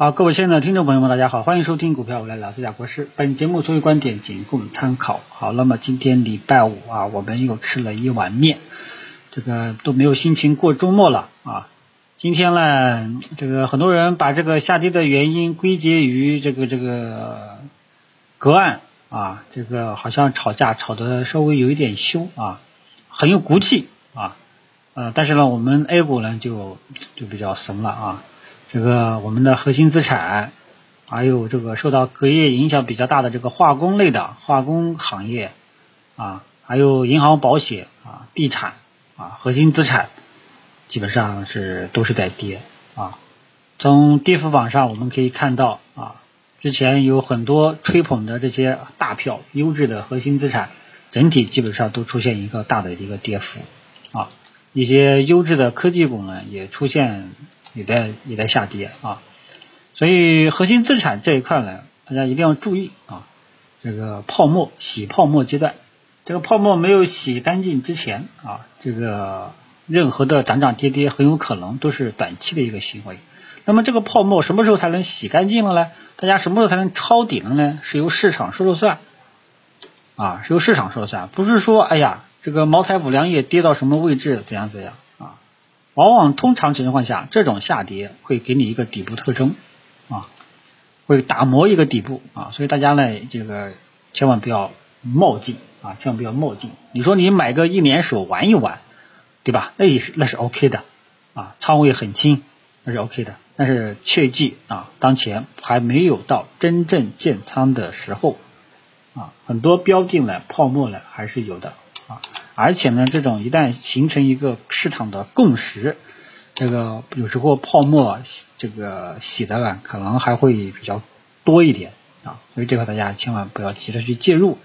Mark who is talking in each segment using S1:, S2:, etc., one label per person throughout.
S1: 好，各位亲爱的听众朋友们，大家好，欢迎收听股票我来聊这家国师。本节目所有观点仅供参考。好，那么今天礼拜五啊，我们又吃了一碗面，这个都没有心情过周末了啊。今天呢，这个很多人把这个下跌的原因归结于这个这个隔岸啊，这个好像吵架吵得稍微有一点凶啊，很有骨气啊。呃，但是呢，我们 A 股呢就就比较怂了啊。这个我们的核心资产，还有这个受到隔夜影响比较大的这个化工类的化工行业啊，还有银行、保险啊、地产啊，核心资产基本上是都是在跌啊。从跌幅榜上我们可以看到啊，之前有很多吹捧的这些大票、优质的核心资产，整体基本上都出现一个大的一个跌幅啊。一些优质的科技股呢，也出现。也在也在下跌啊，所以核心资产这一块呢，大家一定要注意啊。这个泡沫洗泡沫阶段，这个泡沫没有洗干净之前啊，这个任何的涨涨跌跌很有可能都是短期的一个行为。那么这个泡沫什么时候才能洗干净了呢？大家什么时候才能抄底了呢？是由市场说了算啊，是由市场说了算，不是说哎呀，这个茅台、五粮液跌到什么位置怎样怎样。往往通常情况下，这种下跌会给你一个底部特征啊，会打磨一个底部啊，所以大家呢，这个千万不要冒进啊，千万不要冒进。你说你买个一年手玩一玩，对吧？那也是那是 OK 的啊，仓位很轻，那是 OK 的。但是切记啊，当前还没有到真正建仓的时候啊，很多标的呢，泡沫呢还是有的。而且呢，这种一旦形成一个市场的共识，这个有时候泡沫这个洗的呢，可能还会比较多一点啊，所以这块大家千万不要急着去介入。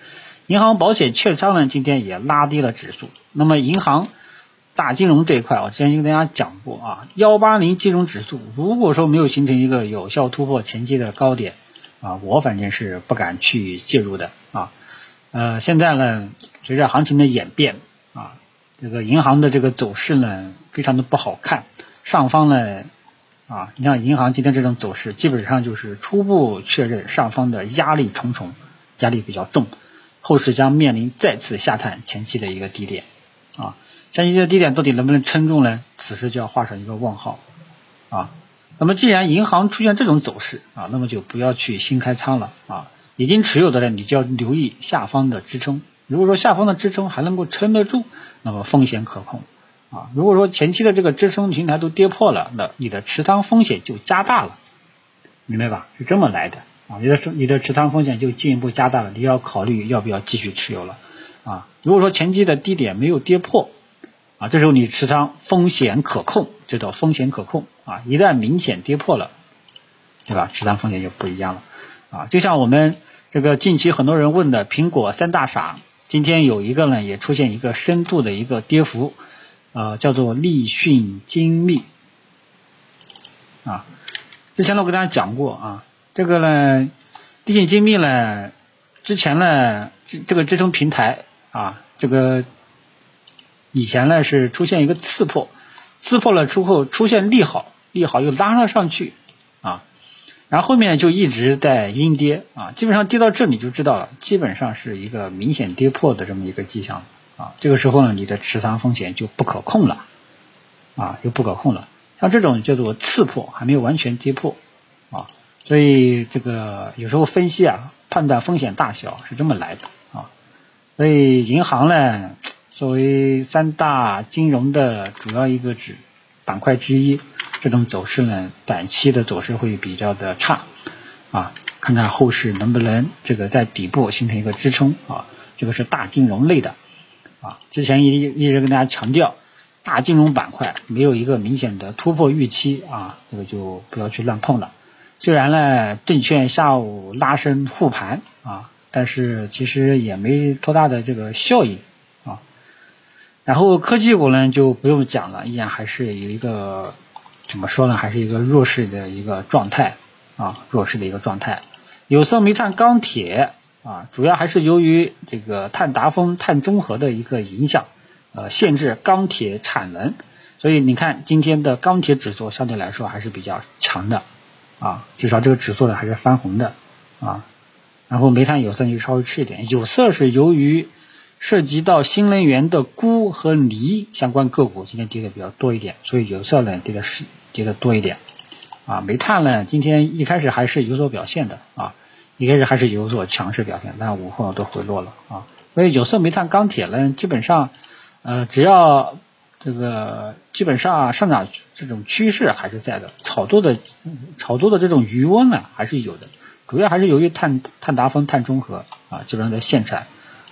S1: 银行、保险、券商呢，今天也拉低了指数。那么银行、大金融这一块，我之前跟大家讲过啊，幺八零金融指数如果说没有形成一个有效突破前期的高点啊，我反正是不敢去介入的啊。呃，现在呢。随着行情的演变啊，这个银行的这个走势呢，非常的不好看。上方呢啊，你像银行今天这种走势，基本上就是初步确认上方的压力重重，压力比较重，后市将面临再次下探前期的一个低点啊。前期的低点到底能不能撑住呢？此时就要画上一个问号啊。那么既然银行出现这种走势啊，那么就不要去新开仓了啊。已经持有的呢，你就要留意下方的支撑。如果说下方的支撑还能够撑得住，那么风险可控啊。如果说前期的这个支撑平台都跌破了，那你的持仓风险就加大了，明白吧？是这么来的啊。你的你的持仓风险就进一步加大了，你要考虑要不要继续持有了啊。如果说前期的低点没有跌破啊，这时候你持仓风险可控，这叫风险可控啊。一旦明显跌破了，对吧？持仓风险就不一样了啊。就像我们这个近期很多人问的苹果三大傻。今天有一个呢，也出现一个深度的一个跌幅，呃，叫做立讯精密啊。之前呢，我给大家讲过啊，这个呢，立讯精密呢，之前呢，这这个支撑平台啊，这个以前呢是出现一个刺破，刺破了之后出现利好，利好又拉了上去。然后后面就一直在阴跌啊，基本上跌到这里就知道了，基本上是一个明显跌破的这么一个迹象啊。这个时候呢，你的持仓风险就不可控了啊，就不可控了。像这种叫做次破，还没有完全跌破啊，所以这个有时候分析啊，判断风险大小是这么来的啊。所以银行呢，作为三大金融的主要一个指板块之一。这种走势呢，短期的走势会比较的差啊，看看后市能不能这个在底部形成一个支撑啊，这个是大金融类的啊，之前一一直跟大家强调，大金融板块没有一个明显的突破预期啊，这个就不要去乱碰了。虽然呢，证券下午拉升护盘啊，但是其实也没多大的这个效应。然后科技股呢就不用讲了，依然还是有一个。怎么说呢？还是一个弱势的一个状态啊，弱势的一个状态。有色、煤炭、钢铁啊，主要还是由于这个碳达峰、碳中和的一个影响，呃，限制钢铁产能。所以你看今天的钢铁指数相对来说还是比较强的啊，至少这个指数呢还是翻红的啊。然后煤炭、有色就稍微吃一点，有色是由于涉及到新能源的钴和锂相关个股今天跌的比较多一点，所以有色呢跌的是跌的多一点啊。煤炭呢今天一开始还是有所表现的啊，一开始还是有所强势表现，但午后都回落了啊。所以有色、煤炭、钢铁呢，基本上呃只要这个基本上上涨这种趋势还是在的，炒作的炒作的这种余温呢还是有的，主要还是由于碳碳达峰、碳中和啊，基本上在限产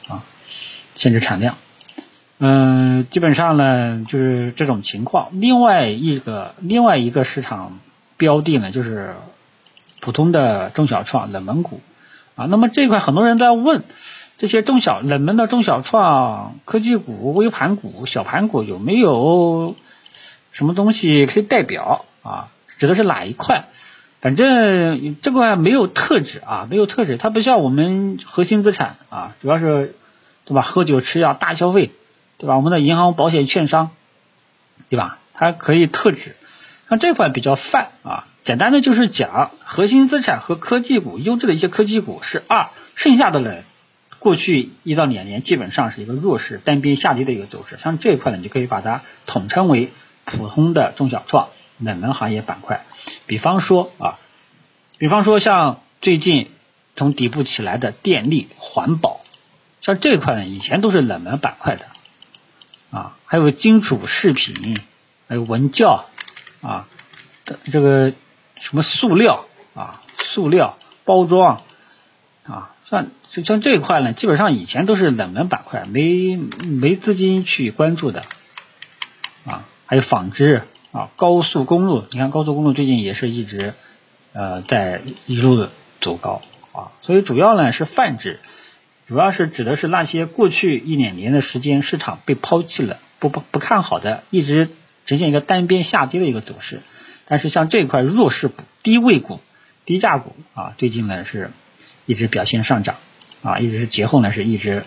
S1: 啊，限制产量。嗯，基本上呢就是这种情况。另外一个另外一个市场标的呢，就是普通的中小创冷门股啊。那么这块很多人在问。这些中小冷门的中小创科技股、微盘股、小盘股有没有什么东西可以代表啊？指的是哪一块？反正这块没有特指啊，没有特指。它不像我们核心资产啊，主要是对吧？喝酒吃药大消费，对吧？我们的银行、保险、券商，对吧？它可以特指。像这块比较泛啊，简单的就是讲核心资产和科技股，优质的一些科技股是二，剩下的呢？过去一到两年基本上是一个弱势单边下跌的一个走势，像这一块呢，你就可以把它统称为普通的中小创冷门行业板块。比方说啊，比方说像最近从底部起来的电力环保，像这一块呢以前都是冷门板块的啊，还有金属饰品，还有文教啊，这个什么塑料啊，塑料包装啊。像像这一块呢，基本上以前都是冷门板块，没没资金去关注的啊。还有纺织啊，高速公路，你看高速公路最近也是一直呃在一路走高啊。所以主要呢是泛指，主要是指的是那些过去一两年的时间市场被抛弃了，不不不看好的，一直呈现一个单边下跌的一个走势。但是像这块弱势股、低位股、低价股啊，最近呢是。一直表现上涨啊，一直是节后呢是一直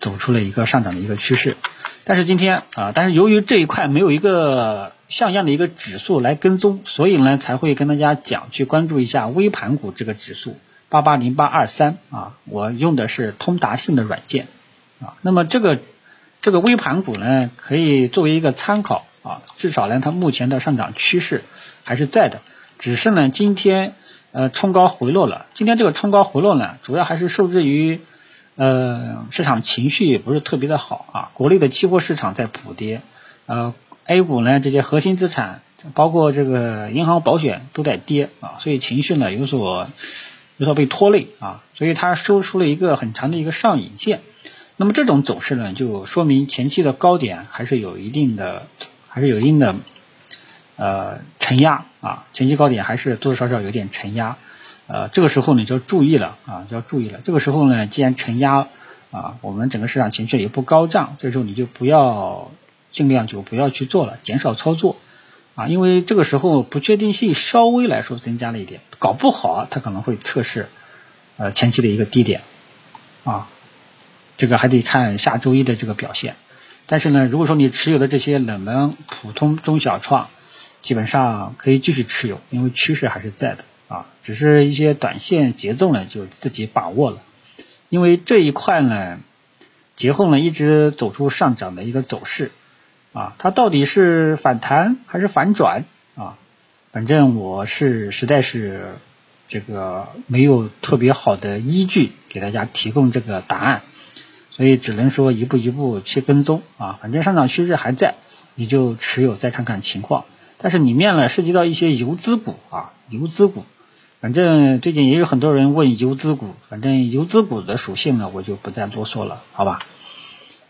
S1: 走出了一个上涨的一个趋势，但是今天啊，但是由于这一块没有一个像样的一个指数来跟踪，所以呢才会跟大家讲去关注一下微盘股这个指数八八零八二三啊，我用的是通达信的软件啊，那么这个这个微盘股呢可以作为一个参考啊，至少呢它目前的上涨趋势还是在的，只是呢今天。呃，冲高回落了。今天这个冲高回落呢，主要还是受制于呃市场情绪也不是特别的好啊。国内的期货市场在补跌，呃，A 股呢这些核心资产，包括这个银行保险都在跌啊，所以情绪呢有所有所被拖累啊，所以它收出了一个很长的一个上影线。那么这种走势呢，就说明前期的高点还是有一定的，还是有一定的。呃，承压啊，前期高点还是多多少少有点承压，呃，这个时候呢就要注意了啊，就要注意了。这个时候呢，既然承压啊，我们整个市场情绪也不高涨，这时候你就不要尽量就不要去做了，减少操作啊，因为这个时候不确定性稍微来说增加了一点，搞不好它可能会测试呃前期的一个低点啊，这个还得看下周一的这个表现。但是呢，如果说你持有的这些冷门普通中小创，基本上可以继续持有，因为趋势还是在的啊，只是一些短线节奏呢就自己把握了，因为这一块呢节后呢一直走出上涨的一个走势啊，它到底是反弹还是反转啊？反正我是实在是这个没有特别好的依据给大家提供这个答案，所以只能说一步一步去跟踪啊，反正上涨趋势还在，你就持有再看看情况。但是里面呢涉及到一些游资股啊，游资股，反正最近也有很多人问游资股，反正游资股的属性呢我就不再多说了，好吧？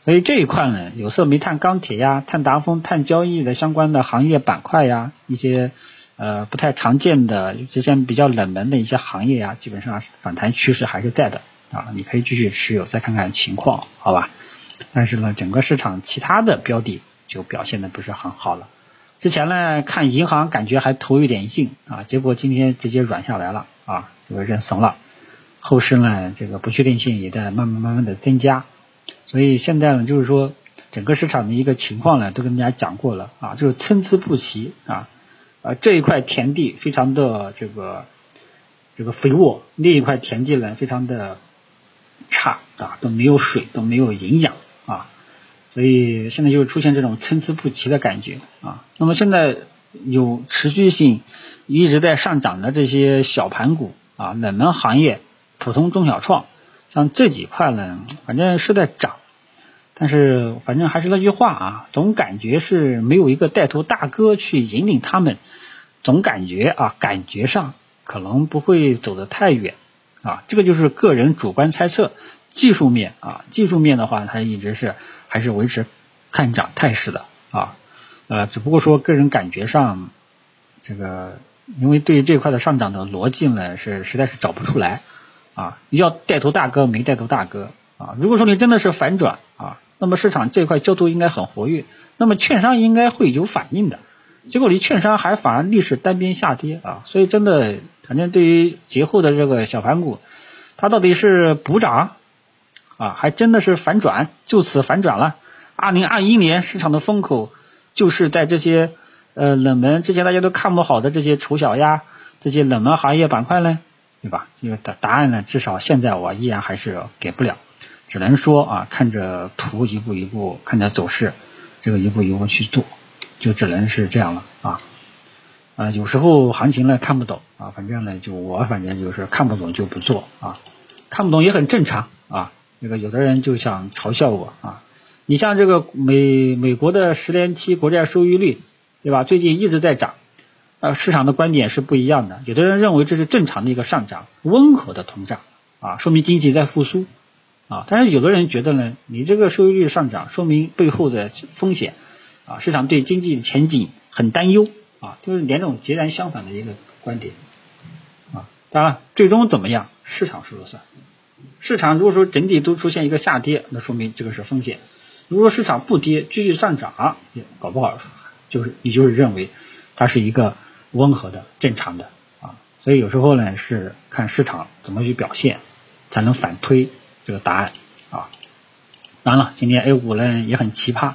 S1: 所以这一块呢，有色、煤炭、钢铁呀、碳达峰、碳交易的相关的行业板块呀，一些呃不太常见的、之前比较冷门的一些行业呀，基本上反弹趋势还是在的啊，你可以继续持有，再看看情况，好吧？但是呢，整个市场其他的标的就表现的不是很好了。之前呢，看银行感觉还头有点硬啊，结果今天直接软下来了啊，这个认怂了。后市呢，这个不确定性也在慢慢慢慢的增加，所以现在呢，就是说整个市场的一个情况呢，都跟大家讲过了啊，就是参差不齐啊，呃这一块田地非常的这个这个肥沃，另一块田地呢非常的差啊，都没有水，都没有营养啊，所以现在就出现这种参差不齐的感觉啊。那么现在有持续性一直在上涨的这些小盘股啊，冷门行业、普通中小创，像这几块呢，反正是在涨。但是反正还是那句话啊，总感觉是没有一个带头大哥去引领他们，总感觉啊，感觉上可能不会走得太远啊。这个就是个人主观猜测。技术面啊，技术面的话，它一直是还是维持看涨态势的啊。呃，只不过说个人感觉上，这个因为对这块的上涨的逻辑呢，是实在是找不出来啊。要带头大哥没带头大哥啊。如果说你真的是反转啊。那么市场这块交投应该很活跃，那么券商应该会有反应的，结果你券商还反而逆势单边下跌啊，所以真的，反正对于节后的这个小盘股，它到底是补涨啊，还真的是反转，就此反转了。二零二一年市场的风口就是在这些呃冷门之前大家都看不好的这些丑小鸭，这些冷门行业板块呢，对吧？因为答答案呢，至少现在我依然还是给不了。只能说啊，看着图一步一步，看着走势，这个一步一步去做，就只能是这样了啊啊，有时候行情呢看不懂啊，反正呢就我反正就是看不懂就不做啊，看不懂也很正常啊。那个有的人就想嘲笑我啊，你像这个美美国的十年期国债收益率，对吧？最近一直在涨，啊，市场的观点是不一样的。有的人认为这是正常的一个上涨，温和的通胀啊，说明经济在复苏。啊，但是有的人觉得呢，你这个收益率上涨，说明背后的风险啊，市场对经济前景很担忧啊，就是两种截然相反的一个观点啊。当然，最终怎么样，市场说了算。市场如果说整体都出现一个下跌，那说明这个是风险；如果市场不跌，继续上涨，搞不好就是你就是认为它是一个温和的、正常的啊。所以有时候呢，是看市场怎么去表现，才能反推。这个答案啊，当然了，今天 A 股呢也很奇葩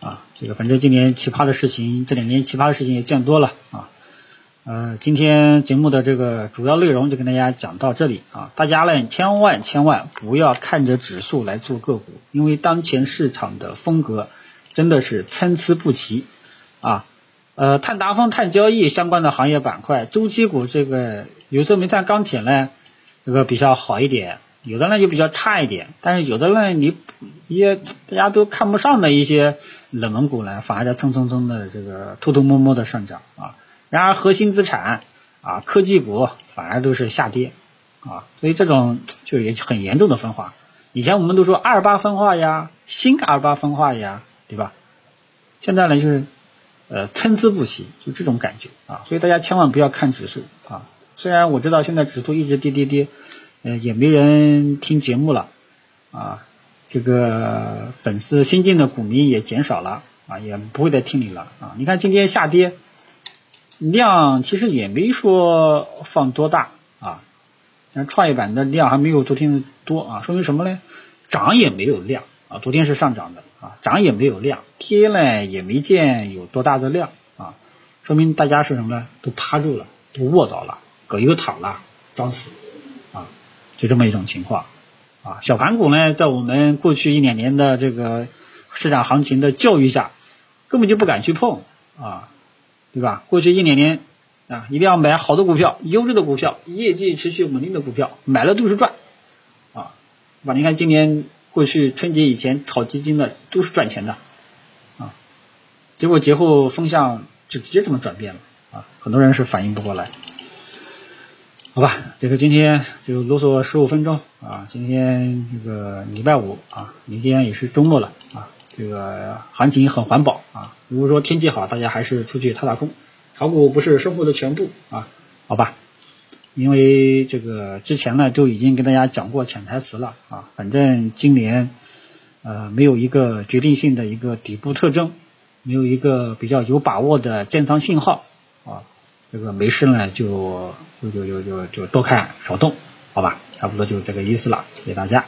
S1: 啊，这个反正今年奇葩的事情，这两年奇葩的事情也见多了啊。呃，今天节目的这个主要内容就跟大家讲到这里啊，大家呢千万千万不要看着指数来做个股，因为当前市场的风格真的是参差不齐啊。呃，碳达峰、碳交易相关的行业板块，周期股这个有色、煤炭、钢铁呢，这个比较好一点。有的呢就比较差一点，但是有的呢你一些大家都看不上的一些冷门股呢，反而在蹭蹭蹭的这个偷偷摸摸的上涨啊。然而核心资产啊科技股反而都是下跌啊，所以这种就也很严重的分化。以前我们都说二八分化呀，新二八分化呀，对吧？现在呢就是呃参差不齐，就这种感觉啊。所以大家千万不要看指数啊。虽然我知道现在指数一直跌跌跌。呃，也没人听节目了啊，这个粉丝新进的股民也减少了啊，也不会再听你了啊。你看今天下跌量其实也没说放多大啊，像创业板的量还没有昨天的多啊，说明什么呢？涨也没有量啊，昨天是上涨的啊，涨也没有量，跌呢也没见有多大的量啊，说明大家是什么呢？都趴住了，都卧倒了，葛优躺了，找死啊。就这么一种情况，啊，小盘股呢，在我们过去一两年的这个市场行情的教育下，根本就不敢去碰，啊，对吧？过去一两年啊，一定要买好的股票、优质的股票、业绩持续稳定的股票，买了都是赚，啊，吧？你看今年过去春节以前炒基金的都是赚钱的，啊，结果节后风向就直接这么转变了，啊，很多人是反应不过来。好吧，这个今天就啰嗦十五分钟啊。今天这个礼拜五啊，明天也是周末了啊。这个行情很环保啊。如果说天气好，大家还是出去踏踏空。炒股不是生活的全部啊。好吧，因为这个之前呢都已经跟大家讲过潜台词了啊。反正今年呃没有一个决定性的一个底部特征，没有一个比较有把握的建仓信号啊。这个没事呢，就就就就就就多看少动，好吧，差不多就这个意思了，谢谢大家。